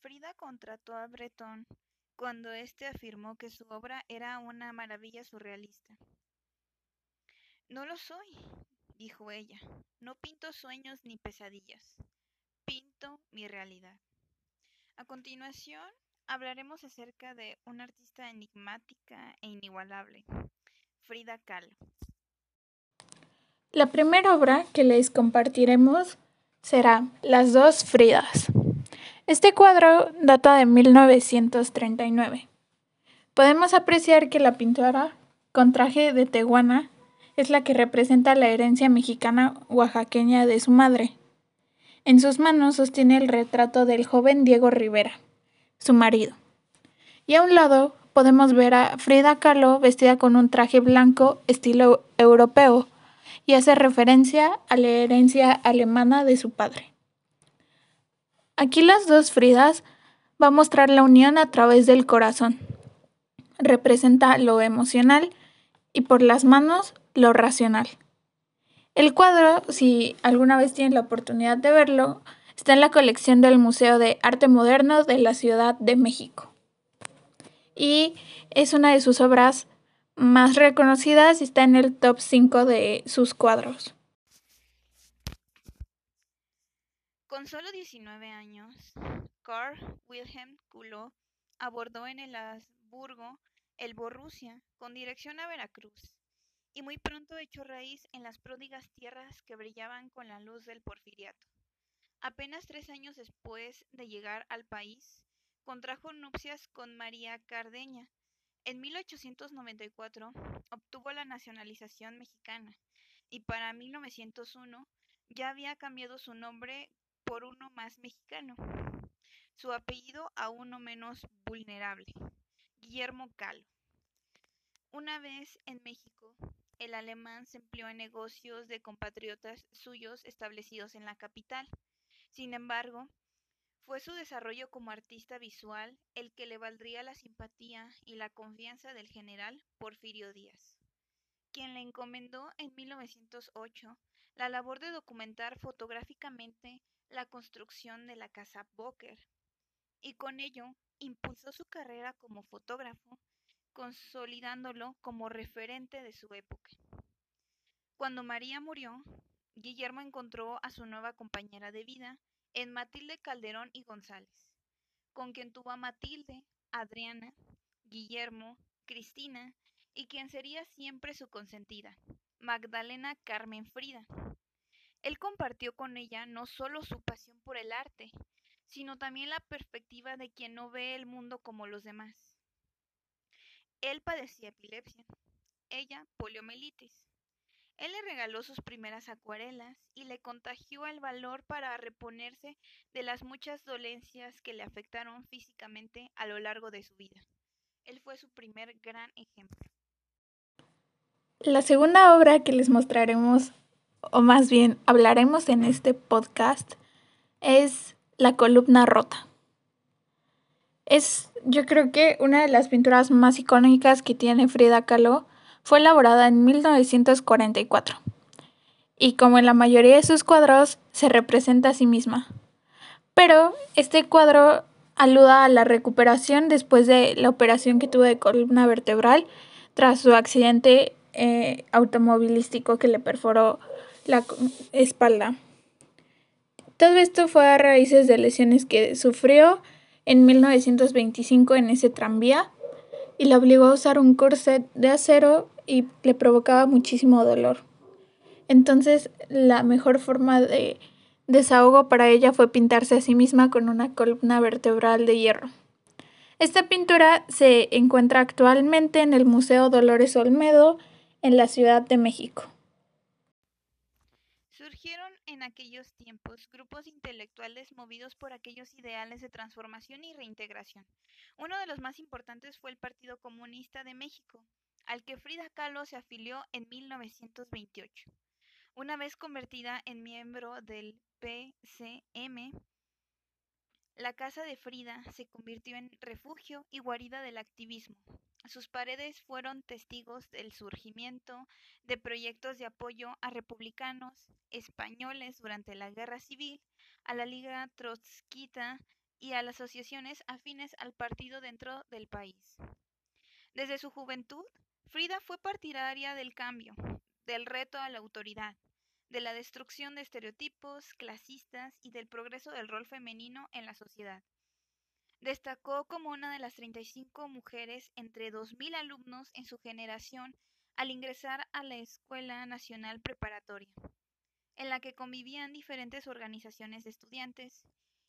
Frida contrató a Breton cuando éste afirmó que su obra era una maravilla surrealista. No lo soy, dijo ella. No pinto sueños ni pesadillas. Pinto mi realidad. A continuación, hablaremos acerca de una artista enigmática e inigualable, Frida Kahlo. La primera obra que les compartiremos será Las dos Fridas. Este cuadro data de 1939. Podemos apreciar que la pintora, con traje de teguana, es la que representa la herencia mexicana oaxaqueña de su madre. En sus manos sostiene el retrato del joven Diego Rivera, su marido. Y a un lado podemos ver a Frida Kahlo vestida con un traje blanco estilo europeo y hace referencia a la herencia alemana de su padre. Aquí las dos Fridas va a mostrar la unión a través del corazón. Representa lo emocional y por las manos lo racional. El cuadro, si alguna vez tienen la oportunidad de verlo, está en la colección del Museo de Arte Moderno de la Ciudad de México. Y es una de sus obras más reconocidas y está en el top 5 de sus cuadros. Con solo 19 años, Carl Wilhelm Kulo abordó en el Habsburgo el Borussia con dirección a Veracruz y muy pronto echó raíz en las pródigas tierras que brillaban con la luz del porfiriato. Apenas tres años después de llegar al país, contrajo nupcias con María Cardeña. En 1894 obtuvo la nacionalización mexicana y para 1901 ya había cambiado su nombre por uno más mexicano, su apellido a uno menos vulnerable, Guillermo Calo. Una vez en México, el alemán se empleó en negocios de compatriotas suyos establecidos en la capital. Sin embargo, fue su desarrollo como artista visual el que le valdría la simpatía y la confianza del general Porfirio Díaz, quien le encomendó en 1908 la labor de documentar fotográficamente la construcción de la casa Boker, y con ello impulsó su carrera como fotógrafo, consolidándolo como referente de su época. Cuando María murió, Guillermo encontró a su nueva compañera de vida en Matilde Calderón y González, con quien tuvo a Matilde, Adriana, Guillermo, Cristina y quien sería siempre su consentida, Magdalena Carmen Frida. Él compartió con ella no solo su pasión por el arte, sino también la perspectiva de quien no ve el mundo como los demás. Él padecía epilepsia, ella poliomielitis. Él le regaló sus primeras acuarelas y le contagió el valor para reponerse de las muchas dolencias que le afectaron físicamente a lo largo de su vida. Él fue su primer gran ejemplo. La segunda obra que les mostraremos o más bien hablaremos en este podcast, es La columna rota. Es, yo creo que una de las pinturas más icónicas que tiene Frida Kahlo fue elaborada en 1944. Y como en la mayoría de sus cuadros, se representa a sí misma. Pero este cuadro aluda a la recuperación después de la operación que tuvo de columna vertebral tras su accidente eh, automovilístico que le perforó la espalda. Todo esto fue a raíces de lesiones que sufrió en 1925 en ese tranvía y la obligó a usar un corset de acero y le provocaba muchísimo dolor. Entonces la mejor forma de desahogo para ella fue pintarse a sí misma con una columna vertebral de hierro. Esta pintura se encuentra actualmente en el Museo Dolores Olmedo en la Ciudad de México. Surgieron en aquellos tiempos grupos intelectuales movidos por aquellos ideales de transformación y reintegración. Uno de los más importantes fue el Partido Comunista de México, al que Frida Kahlo se afilió en 1928. Una vez convertida en miembro del PCM, la casa de Frida se convirtió en refugio y guarida del activismo. Sus paredes fueron testigos del surgimiento de proyectos de apoyo a republicanos españoles durante la Guerra Civil, a la Liga Trotskita y a las asociaciones afines al partido dentro del país. Desde su juventud, Frida fue partidaria del cambio, del reto a la autoridad, de la destrucción de estereotipos clasistas y del progreso del rol femenino en la sociedad. Destacó como una de las 35 mujeres entre 2.000 alumnos en su generación al ingresar a la Escuela Nacional Preparatoria, en la que convivían diferentes organizaciones de estudiantes,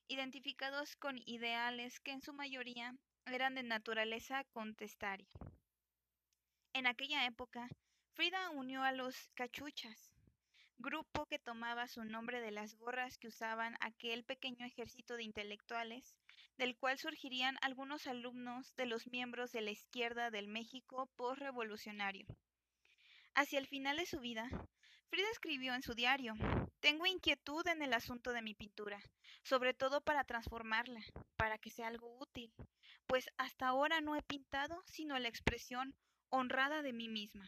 identificados con ideales que en su mayoría eran de naturaleza contestaria. En aquella época, Frida unió a los cachuchas, grupo que tomaba su nombre de las gorras que usaban aquel pequeño ejército de intelectuales, del cual surgirían algunos alumnos de los miembros de la izquierda del México postrevolucionario. Hacia el final de su vida, Frida escribió en su diario, Tengo inquietud en el asunto de mi pintura, sobre todo para transformarla, para que sea algo útil, pues hasta ahora no he pintado sino la expresión honrada de mí misma,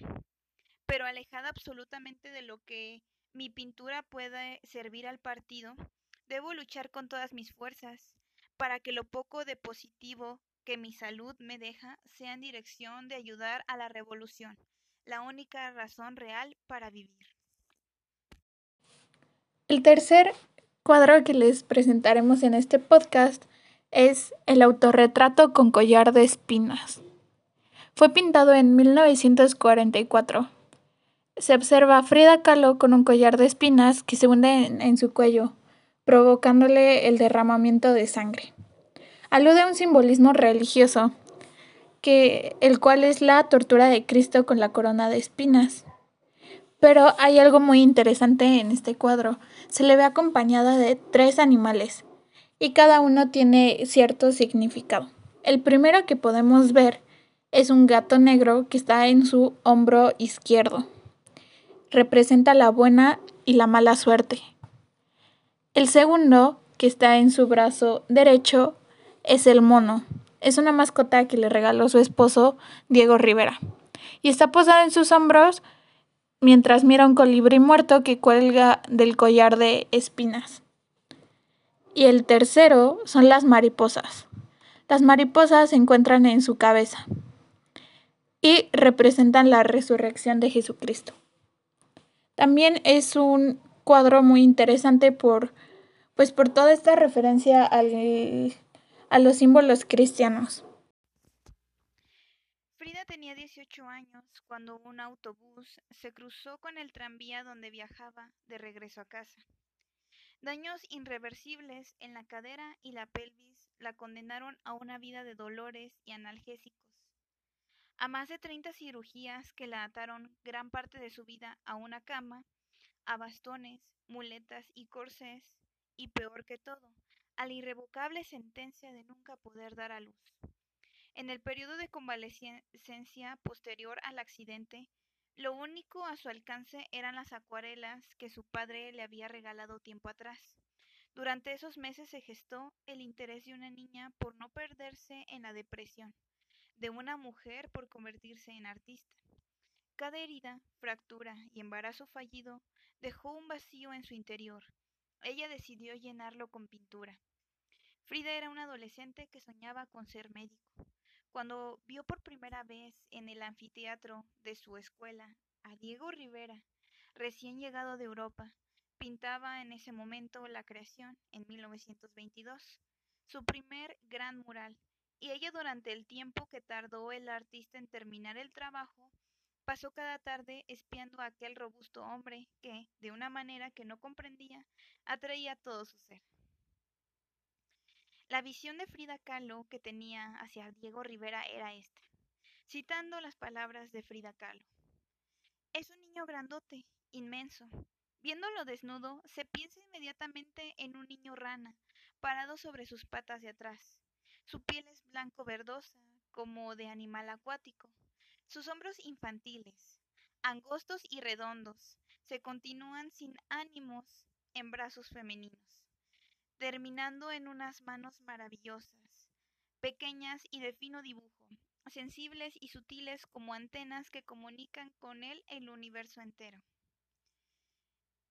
pero alejada absolutamente de lo que mi pintura puede servir al partido, debo luchar con todas mis fuerzas para que lo poco de positivo que mi salud me deja sea en dirección de ayudar a la revolución, la única razón real para vivir. El tercer cuadro que les presentaremos en este podcast es el autorretrato con collar de espinas. Fue pintado en 1944 se observa a Frida Kahlo con un collar de espinas que se hunde en, su cuello, provocándole el derramamiento de sangre. Alude a un simbolismo religioso, que, el cual es la tortura de Cristo con la corona de espinas. Pero hay algo muy interesante en este cuadro. Se le ve acompañada de tres animales y cada uno tiene cierto significado. El primero que podemos ver es un gato negro que está en su hombro izquierdo representa la buena y la mala suerte. El segundo, que está en su brazo derecho, es el mono. Es una mascota que le regaló su esposo, Diego Rivera. Y está posada en sus hombros mientras mira un colibrí muerto que cuelga del collar de espinas. Y el tercero son las mariposas. Las mariposas se encuentran en su cabeza y representan la resurrección de Jesucristo. También es un cuadro muy interesante por, pues por toda esta referencia a los símbolos cristianos. Frida tenía 18 años cuando un autobús se cruzó con el tranvía donde viajaba de regreso a casa. Daños irreversibles en la cadera y la pelvis la condenaron a una vida de dolores y analgésicos a más de 30 cirugías que la ataron gran parte de su vida a una cama, a bastones, muletas y corsés, y peor que todo, a la irrevocable sentencia de nunca poder dar a luz. En el periodo de convalecencia posterior al accidente, lo único a su alcance eran las acuarelas que su padre le había regalado tiempo atrás. Durante esos meses se gestó el interés de una niña por no perderse en la depresión de una mujer por convertirse en artista. Cada herida, fractura y embarazo fallido dejó un vacío en su interior. Ella decidió llenarlo con pintura. Frida era una adolescente que soñaba con ser médico. Cuando vio por primera vez en el anfiteatro de su escuela a Diego Rivera, recién llegado de Europa, pintaba en ese momento la creación, en 1922, su primer gran mural, y ella durante el tiempo que tardó el artista en terminar el trabajo, pasó cada tarde espiando a aquel robusto hombre que, de una manera que no comprendía, atraía todo su ser. La visión de Frida Kahlo que tenía hacia Diego Rivera era esta, citando las palabras de Frida Kahlo. Es un niño grandote, inmenso. Viéndolo desnudo, se piensa inmediatamente en un niño rana, parado sobre sus patas de atrás, su piel es blanco verdosa, como de animal acuático. Sus hombros infantiles, angostos y redondos, se continúan sin ánimos en brazos femeninos, terminando en unas manos maravillosas, pequeñas y de fino dibujo, sensibles y sutiles como antenas que comunican con él el universo entero.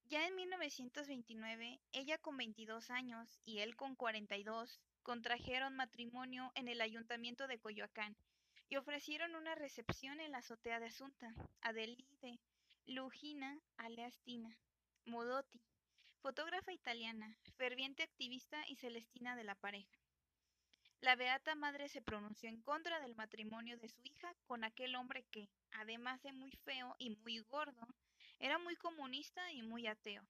Ya en 1929, ella con 22 años y él con 42, contrajeron matrimonio en el ayuntamiento de Coyoacán y ofrecieron una recepción en la azotea de Asunta, Adelide, Lugina Aleastina, Modotti, fotógrafa italiana, ferviente activista y celestina de la pareja. La Beata Madre se pronunció en contra del matrimonio de su hija con aquel hombre que, además de muy feo y muy gordo, era muy comunista y muy ateo.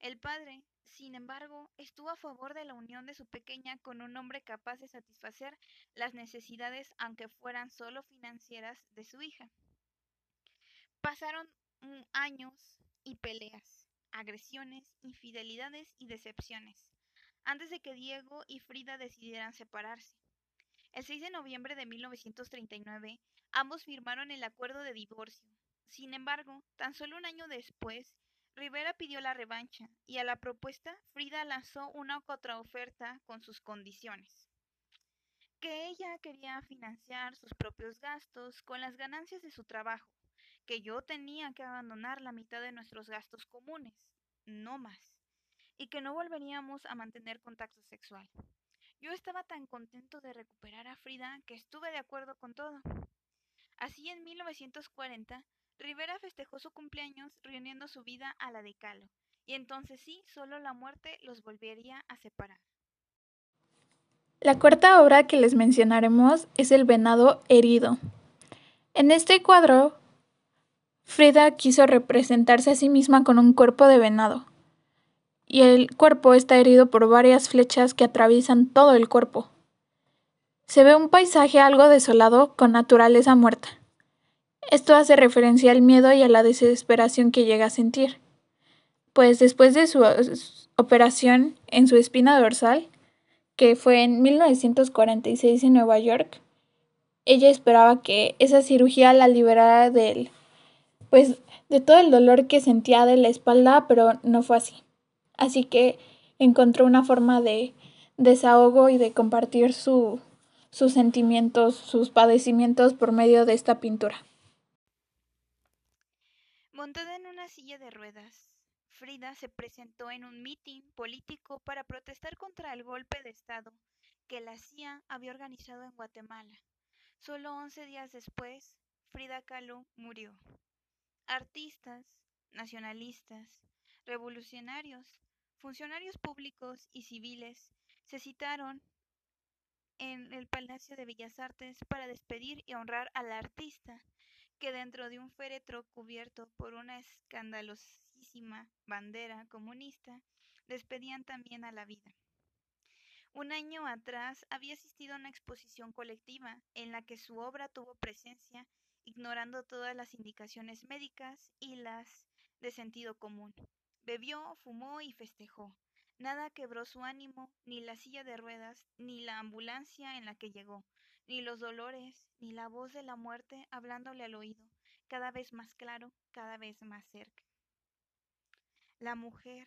El padre, sin embargo, estuvo a favor de la unión de su pequeña con un hombre capaz de satisfacer las necesidades, aunque fueran solo financieras, de su hija. Pasaron años y peleas, agresiones, infidelidades y decepciones antes de que Diego y Frida decidieran separarse. El 6 de noviembre de 1939, ambos firmaron el acuerdo de divorcio. Sin embargo, tan solo un año después, Rivera pidió la revancha y a la propuesta Frida lanzó una contraoferta con sus condiciones. Que ella quería financiar sus propios gastos con las ganancias de su trabajo, que yo tenía que abandonar la mitad de nuestros gastos comunes, no más y que no volveríamos a mantener contacto sexual. Yo estaba tan contento de recuperar a Frida que estuve de acuerdo con todo. Así en 1940, Rivera festejó su cumpleaños reuniendo su vida a la de Calo, y entonces sí, solo la muerte los volvería a separar. La cuarta obra que les mencionaremos es El venado herido. En este cuadro, Frida quiso representarse a sí misma con un cuerpo de venado y el cuerpo está herido por varias flechas que atraviesan todo el cuerpo. Se ve un paisaje algo desolado con naturaleza muerta. Esto hace referencia al miedo y a la desesperación que llega a sentir, pues después de su operación en su espina dorsal, que fue en 1946 en Nueva York, ella esperaba que esa cirugía la liberara del pues de todo el dolor que sentía de la espalda, pero no fue así así que encontró una forma de desahogo y de compartir sus sentimientos, sus padecimientos por medio de esta pintura. Montada en una silla de ruedas, Frida se presentó en un mitin político para protestar contra el golpe de Estado que la CIA había organizado en Guatemala. Solo 11 días después, Frida Kahlo murió. Artistas, nacionalistas, revolucionarios Funcionarios públicos y civiles se citaron en el Palacio de Bellas Artes para despedir y honrar al artista, que dentro de un féretro cubierto por una escandalosísima bandera comunista, despedían también a la vida. Un año atrás había asistido a una exposición colectiva en la que su obra tuvo presencia, ignorando todas las indicaciones médicas y las de sentido común. Bebió, fumó y festejó. Nada quebró su ánimo, ni la silla de ruedas, ni la ambulancia en la que llegó, ni los dolores, ni la voz de la muerte hablándole al oído, cada vez más claro, cada vez más cerca. La mujer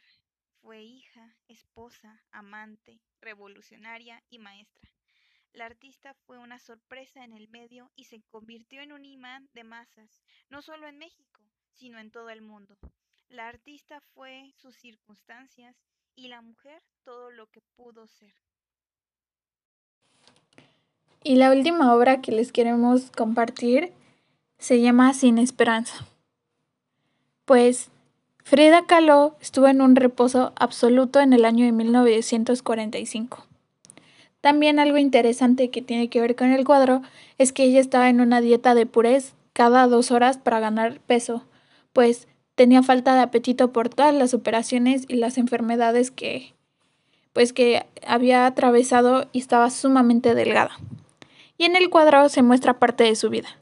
fue hija, esposa, amante, revolucionaria y maestra. La artista fue una sorpresa en el medio y se convirtió en un imán de masas, no solo en México, sino en todo el mundo. La artista fue sus circunstancias y la mujer todo lo que pudo ser. Y la última obra que les queremos compartir se llama Sin Esperanza. Pues Frida Kahlo estuvo en un reposo absoluto en el año de 1945. También algo interesante que tiene que ver con el cuadro es que ella estaba en una dieta de purés cada dos horas para ganar peso, pues tenía falta de apetito por todas las operaciones y las enfermedades que pues que había atravesado y estaba sumamente delgada. Y en el cuadro se muestra parte de su vida.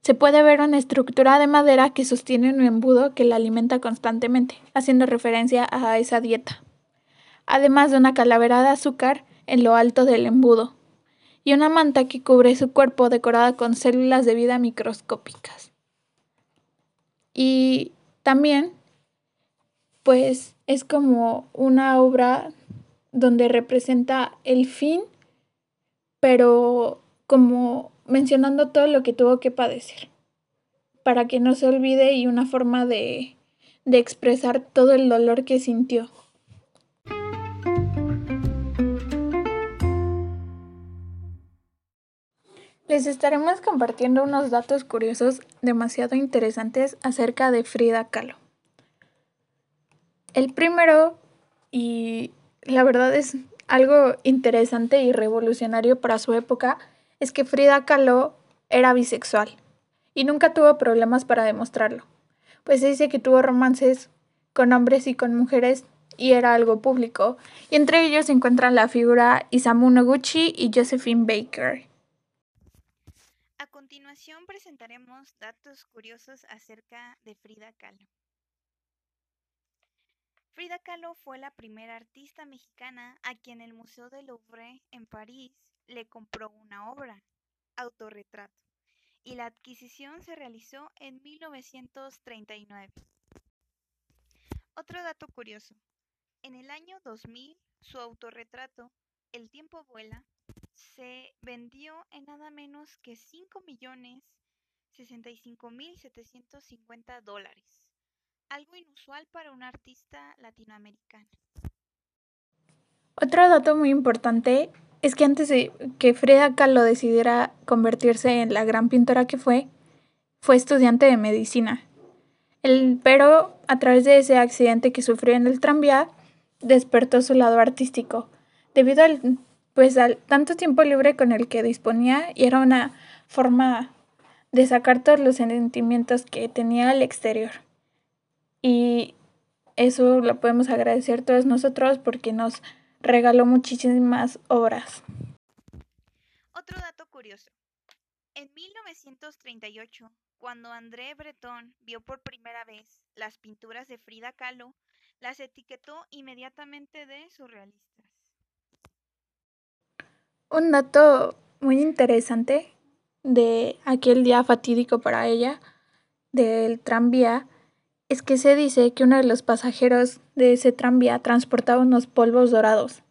Se puede ver una estructura de madera que sostiene un embudo que la alimenta constantemente, haciendo referencia a esa dieta. Además de una calavera de azúcar en lo alto del embudo y una manta que cubre su cuerpo decorada con células de vida microscópicas. Y también, pues es como una obra donde representa el fin, pero como mencionando todo lo que tuvo que padecer, para que no se olvide y una forma de, de expresar todo el dolor que sintió. Les estaremos compartiendo unos datos curiosos demasiado interesantes acerca de Frida Kahlo. El primero, y la verdad es algo interesante y revolucionario para su época, es que Frida Kahlo era bisexual y nunca tuvo problemas para demostrarlo, pues dice que tuvo romances con hombres y con mujeres y era algo público, y entre ellos se encuentran la figura Isamu Noguchi y Josephine Baker. Continuación presentaremos datos curiosos acerca de Frida Kahlo. Frida Kahlo fue la primera artista mexicana a quien el Museo del Louvre en París le compró una obra, Autorretrato, y la adquisición se realizó en 1939. Otro dato curioso. En el año 2000, su autorretrato, El tiempo vuela, se vendió en nada menos que 5 millones 65 mil 750 dólares algo inusual para un artista latinoamericano. Otro dato muy importante es que antes de que Frida Kahlo decidiera convertirse en la gran pintora que fue, fue estudiante de medicina. El, pero a través de ese accidente que sufrió en el tranvía, despertó su lado artístico, debido al, pues, al tanto tiempo libre con el que disponía y era una forma de sacar todos los sentimientos que tenía al exterior. Y eso lo podemos agradecer todos nosotros porque nos regaló muchísimas obras. Otro dato curioso. En 1938, cuando André Breton vio por primera vez las pinturas de Frida Kahlo, las etiquetó inmediatamente de surrealistas. Un dato muy interesante de aquel día fatídico para ella del tranvía es que se dice que uno de los pasajeros de ese tranvía transportaba unos polvos dorados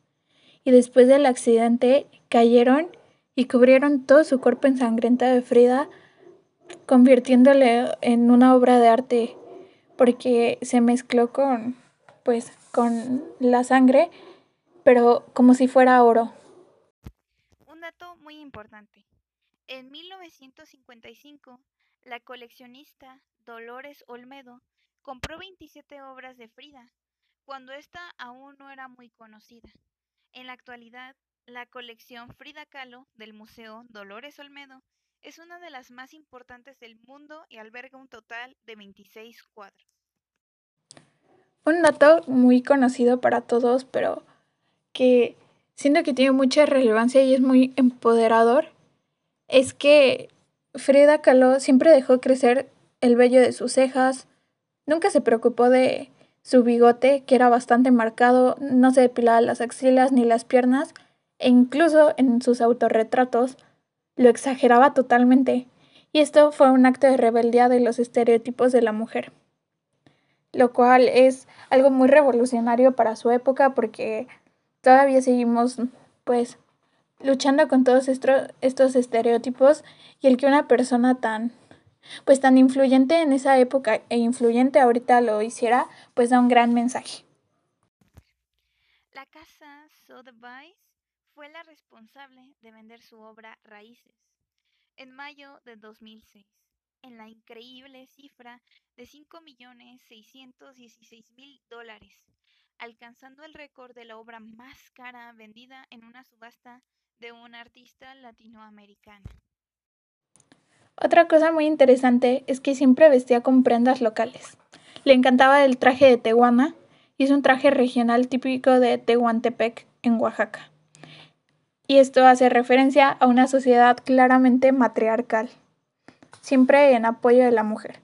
y después del accidente cayeron y cubrieron todo su cuerpo ensangrentado de Frida, convirtiéndole en una obra de arte porque se mezcló con pues con la sangre, pero como si fuera oro. Muy importante. En 1955, la coleccionista Dolores Olmedo compró 27 obras de Frida, cuando ésta aún no era muy conocida. En la actualidad, la colección Frida Kahlo del Museo Dolores Olmedo es una de las más importantes del mundo y alberga un total de 26 cuadros. Un dato muy conocido para todos, pero que siento que tiene mucha relevancia y es muy empoderador, es que Frida Kahlo siempre dejó crecer el vello de sus cejas, Nunca se preocupó de su bigote, que era bastante marcado, no se depilaba las axilas ni las piernas, e incluso en sus autorretratos lo exageraba totalmente, y esto fue un acto de rebeldía de los estereotipos de la mujer, lo cual es algo muy revolucionario para su época porque todavía seguimos pues luchando con todos estos, estereotipos y el que una persona tan pues tan influyente en esa época e influyente ahorita lo hiciera, pues da un gran mensaje. La casa Sotheby's fue la responsable de vender su obra Raíces en mayo de 2006, en la increíble cifra de 5.616.000 dólares, alcanzando el récord de la obra más cara vendida en una subasta de un artista latinoamericana. Otra cosa muy interesante es que siempre vestía con prendas locales. Le encantaba el traje de Tehuana y es un traje regional típico de Tehuantepec, en Oaxaca. Y esto hace referencia a una sociedad claramente matriarcal, siempre en apoyo de la mujer.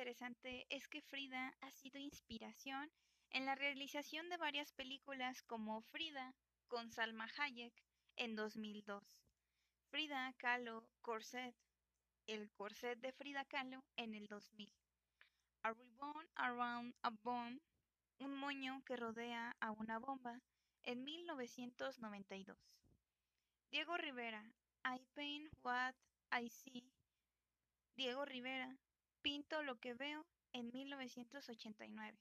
Interesante es que Frida ha sido inspiración en la realización de varias películas como Frida con Salma Hayek en 2002 Frida Kahlo Corset, el corset de Frida Kahlo en el 2000. A Ribbon Around a Bomb, un moño que rodea a una bomba, en 1992. Diego Rivera, I Paint What I See. Diego Rivera, Pinto lo que veo, en 1989.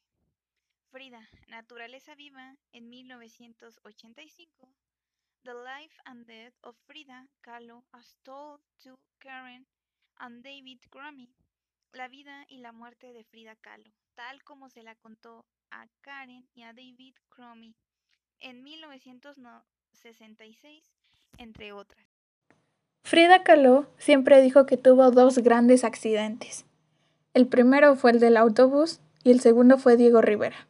Frida, Naturaleza Viva, en 1985. The Life and Death of Frida Kahlo as Told to Karen and David Crummy. La vida y la muerte de Frida Kahlo, tal como se la contó a Karen y a David Crummy en 1966, entre otras. Frida Kahlo siempre dijo que tuvo dos grandes accidentes. El primero fue el del autobús y el segundo fue Diego Rivera.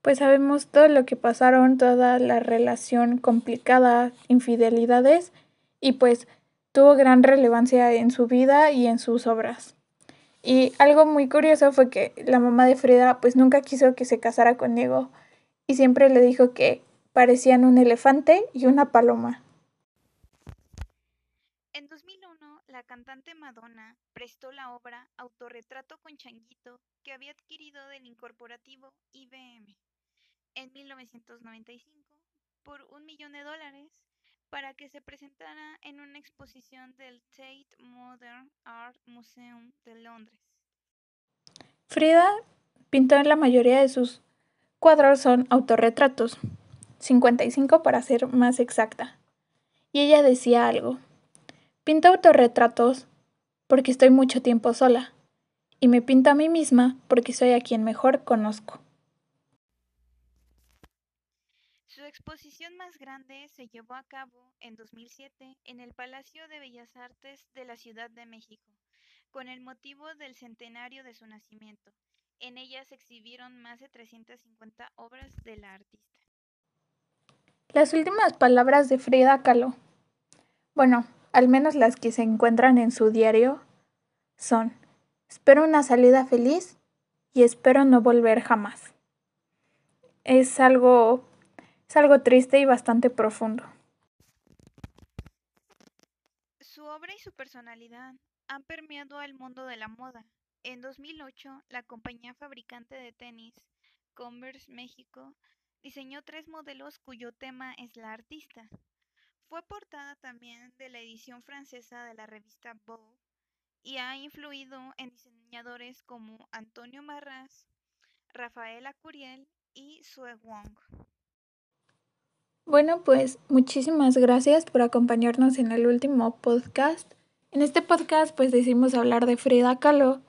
Pues sabemos todo lo que pasaron, toda la relación complicada, infidelidades y pues tuvo gran relevancia en su vida y en sus obras. Y algo muy curioso fue que la mamá de Frida pues nunca quiso que se casara con Diego y siempre le dijo que parecían un elefante y una paloma. En 2001, la cantante Madonna prestó la obra Autorretrato con Changuito que había adquirido del incorporativo IBM en 1995 por un millón de dólares para que se presentara en una exposición del Tate Modern Art Museum de Londres. Frida pintó en la mayoría de sus cuadros son autorretratos, 55 para ser más exacta. Y ella decía algo. Pinto autorretratos porque estoy mucho tiempo sola, y me pinto a mí misma porque soy a quien mejor conozco. Su exposición más grande se llevó a cabo en 2007 en el Palacio de Bellas Artes de la Ciudad de México, con el motivo del centenario de su nacimiento. En ella se exhibieron más de 350 obras de la artista. Las últimas palabras de Frida Kahlo, bueno, al menos las que se encuentran en su diario, son, espero una salida feliz y espero no volver jamás. Es algo es algo triste y bastante profundo. Su obra y su personalidad han permeado al mundo de la moda. En 2008, la compañía fabricante de tenis Converse México diseñó tres modelos cuyo tema es la artista. Fue portada también de la edición francesa de la revista Vogue y ha influido en diseñadores como Antonio Marras, Rafaela Curiel y Sue Wong. Bueno, pues muchísimas gracias por acompañarnos en el último podcast. En este podcast pues decimos hablar de Frida Kahlo,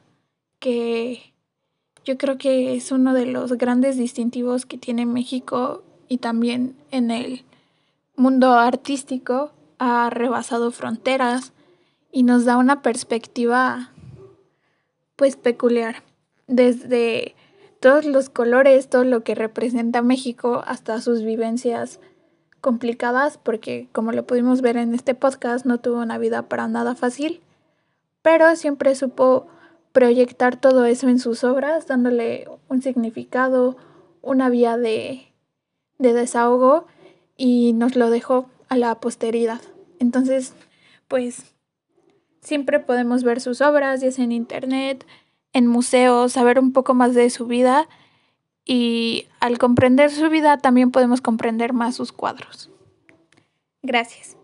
que yo creo que es uno de los grandes distintivos que tiene México y también en el mundo artístico ha rebasado fronteras y nos da una perspectiva pues peculiar. Desde todos los colores, todo lo que representa México hasta sus vivencias complicadas porque como lo pudimos ver en este podcast no tuvo una vida para nada fácil, pero siempre supo proyectar todo eso en sus obras, dándole un significado, una vía de, de desahogo y nos lo dejó a la posteridad. Entonces, pues siempre podemos ver sus obras, ya sea en internet, en museos, saber un poco más de su vida y al comprender su vida también podemos comprender más sus cuadros. Gracias.